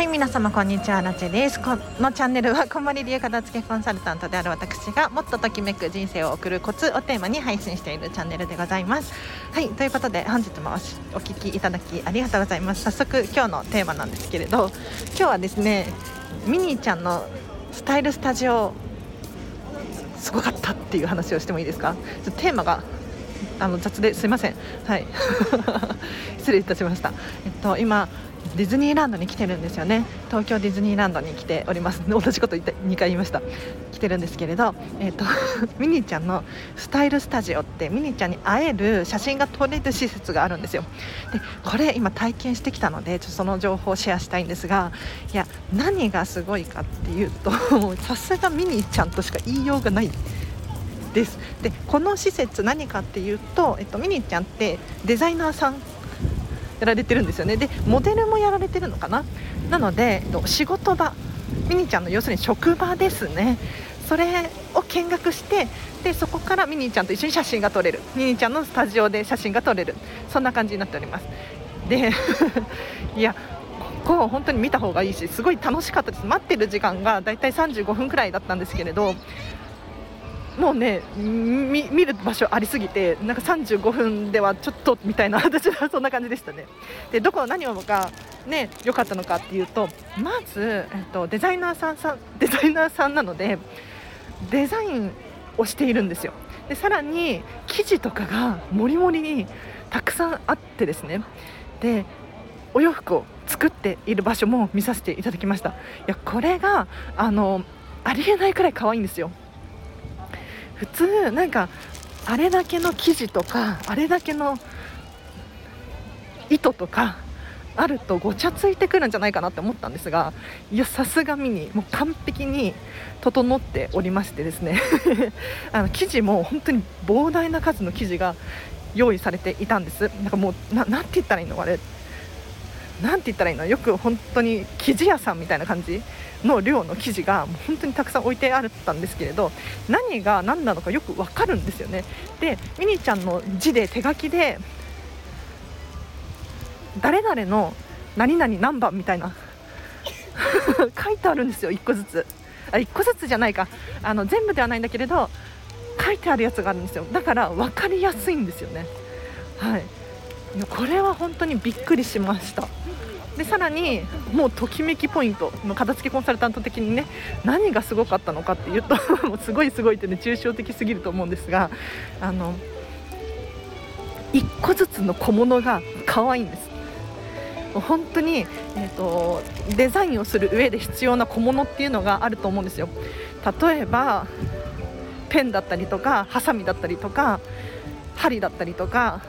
はい皆様こんにちは。ラチェです。このチャンネルはこんまり流片付けコンサルタントである私がもっとときめく人生を送るコツをテーマに配信しているチャンネルでございます。はいということで本日もお聞きいただきありがとうございます。早速今日のテーマなんですけれど今日はですねミニーちゃんのスタイルスタジオすごかったっていう話をしてもいいですか？ちょテーマがあの雑ですいません。はい。失礼いたしました。えっと今ディズニーランドに来てるんですよね。東京ディズニーランドに来ております。同じこと言って2回言いました。来てるんですけれど、えーと、ミニーちゃんのスタイルスタジオってミニーちゃんに会える写真が撮れる施設があるんですよ。でこれ今体験してきたのでちょっとその情報をシェアしたいんですがいや何がすごいかっていうと さすがミニーちゃんとしか言いようがないです。でこの施設何かっていうと、えっと、ミニーちゃんってデザイナーさんやられてるんですよね。でモデルもやられてるのかな？なので仕事場。ミニーちゃんの要するに職場ですね。それを見学してでそこからミニーちゃんと一緒に写真が撮れる。ミニーちゃんのスタジオで写真が撮れる。そんな感じになっております。で いやここ本当に見た方がいいしすごい楽しかったです。待ってる時間がだいたい35分くらいだったんですけれどもうね見る場所ありすぎてなんか35分ではちょっとみたいな 私はそんな感じでしたね。でどこ何をがね良かったのかっていうとまず、えっと、デザイナーさんさんデザイナーさんなのでデザインをしているんですよ。でさらに生地とかがもりもりにたくさんあってですね。でお洋服を作っている場所も見させていただきました。いやこれがあのありえないくらい可愛いんですよ。普通なんかあれだけの生地とかあれだけの糸とかあるとごちゃついてくるんじゃないかなって思ったんですがいやさすがミニもう完璧に整っておりましてですね。あの生地も本当に膨大な数の生地が用意されていたんです。なんかもうななて言ったらいいの？あれ。なんて言ったらいいのよく本当に生地屋さんみたいな感じの量の生地がもう本当にたくさん置いてあったんですけれど何が何なのかよく分かるんですよね。でミニちゃんの字で手書きで誰々の何々何番みたいな 書いてあるんですよ1個ずつ。あ1個ずつじゃないか。あの全部ではないんだけれど書いてあるやつがあるんですよ。だから分かりやすいんですよね。はい。これは本当にびっくりしました。でさらにもうときめきポイントの片付けコンサルタント的にね何がすごかったのかっていうと もうすごいすごいってね抽象的すぎると思うんですがあの1個ずつの小物が可愛いんです。本当に、えーと、デザインをする上で必要な小物っていうのがあると思うんですよ。例えばペンだったりとかハサミだったりとか針だったりとか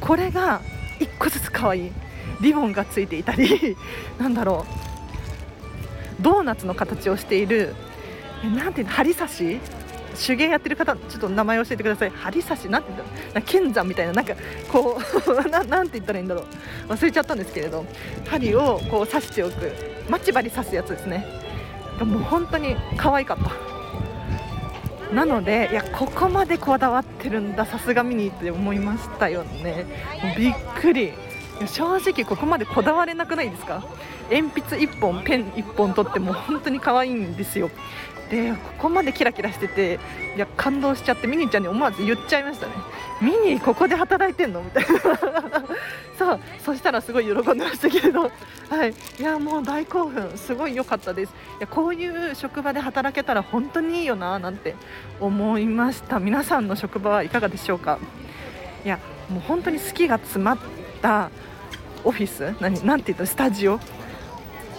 これが1個ずつ可愛いリボンがついていたり なんだろうドーナツの形をしているなんていうの針刺し手芸やってる方ちょっと名前教えてください。針刺しなんて言うんだろう。剣山みたいななんかこう ななんて言ったらいいんだろう。忘れちゃったんですけれど針をこう刺しておく。待ち針刺すやつですね。もう本当に可愛かった。なのでいやここまでこだわってるんださすが見に行って思いましたよね。びっくり。正直ここまでこだわれなくないですか？鉛筆1本ペン1本取っても本当に可愛いんですよでここまでキラキラしてていや感動しちゃってミニーちゃんに思わず言っちゃいましたね。ミニーここで働いてんのみたいな。そうそしたらすごい喜んでましたけれど。はい。いやもう大興奮。すごい良かったです。いやこういう職場で働けたら本当にいいよななんて思いました。皆さんの職場はいかがでしょうか。いやもう本当に好きが詰まったオフィス何なて言うとスタジオ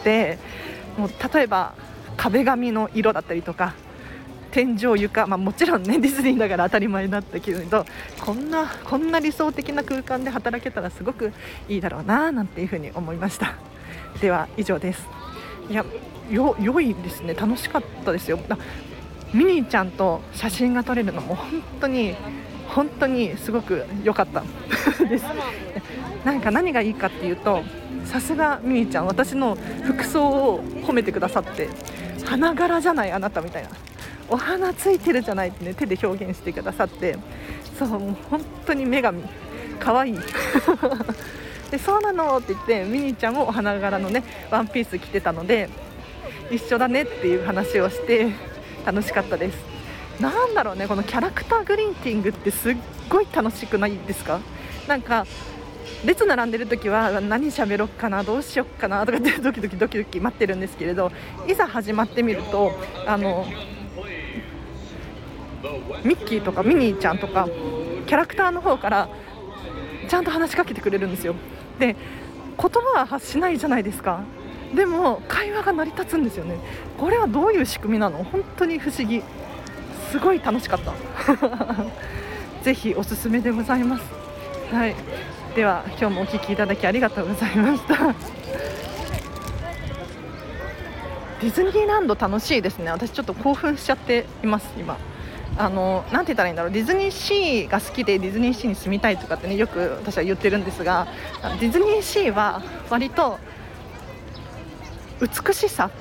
でもう例えば壁紙の色だったりとか天井床、まあ、もちろんねディズニーだから当たり前だったけれどこんなこんな理想的な空間で働けたらすごくいいだろうななんていうふうに思いました。では以上です。いやよ良いですね。楽しかったですよ。ミニーちゃんと写真が撮れるのも本当に本当にすごく良かった。です。なんか何がいいかっていうとさすがミニーちゃん私の服装を褒めてくださって花柄じゃないあなたみたいな。お花ついてるじゃないってね手で表現してくださって。そうもう本当に女神。可愛い。でそうなのって言ってミニーちゃんもお花柄のねワンピース着てたので一緒だねっていう話をして楽しかったです。なんだろうねこのキャラクターグリーティングってすっごい楽しくないですか？なんか列並んでる時は何喋ろっかなどうしよっかなとかってドキドキドキドキ待ってるんですけれどいざ始まってみるとあのミッキーとかミニーちゃんとかキャラクターの方からちゃんと話しかけてくれるんですよ。で言葉は発しないじゃないですか。でも会話が成り立つんですよね。これはどういう仕組みなの？本当に不思議。すごい楽しかった。ぜひおすすめでございます。はい。では今日もお聞きいただきありがとうございました。ディズニーランド楽しいですね。私ちょっと興奮しちゃっています今。あのなんて言ったらいいんだろう。ディズニーシーが好きでディズニーシーに住みたいとかってねよく私は言ってるんですがディズニーシーは割と美しさ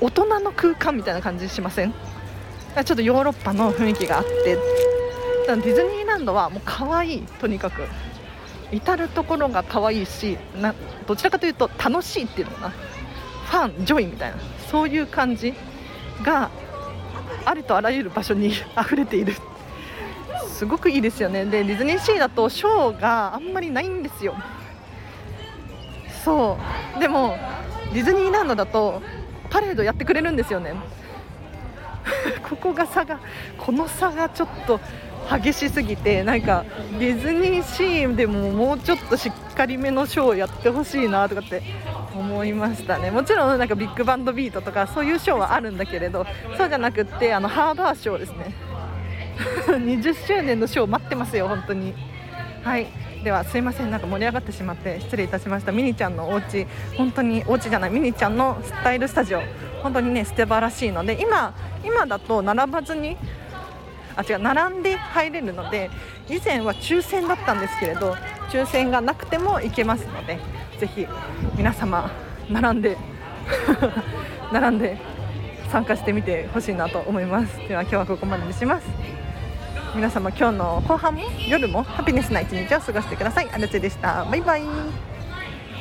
大人の空間みたいな感じしません？ちょっとヨーロッパの雰囲気があって。ディズニーランドはもう可愛いとにかく。至る所が可愛いしなどちらかというと楽しいっていうのかな。 fun joy みたいな。そういう感じがありとあらゆる場所に溢れている。すごくいいですよね。でディズニーシーだとショーがあんまりないんですよ。そう。でもディズニーランドだとパレードやってくれるんですよね。ここが差がこの差がちょっと激しすぎてなんかディズニーシーでももうちょっとしっかりめのショーをやってほしいなとかって思いましたね。もちろんなんかビッグバンドビートとかそういうショーはあるんだけれどそうじゃなくってあのハーバーショーですね。20周年のショー待ってますよ本当に。はい。ではすいません。なんか盛り上がってしまって失礼いたしました。ミニちゃんのお家。本当にお家じゃない。ミニちゃんのスタイルスタジオ。本当にね素晴らしいので今今だと並ばずにあ違う並んで入れるので以前は抽選だったんですけれど抽選がなくても行けますのでぜひ皆様並んで 並んで参加してみてほしいなと思います。では今日はここまでにします。皆様今日の後半も夜もハピネスな一日を過ごしてください。あるちでした。バイバイ。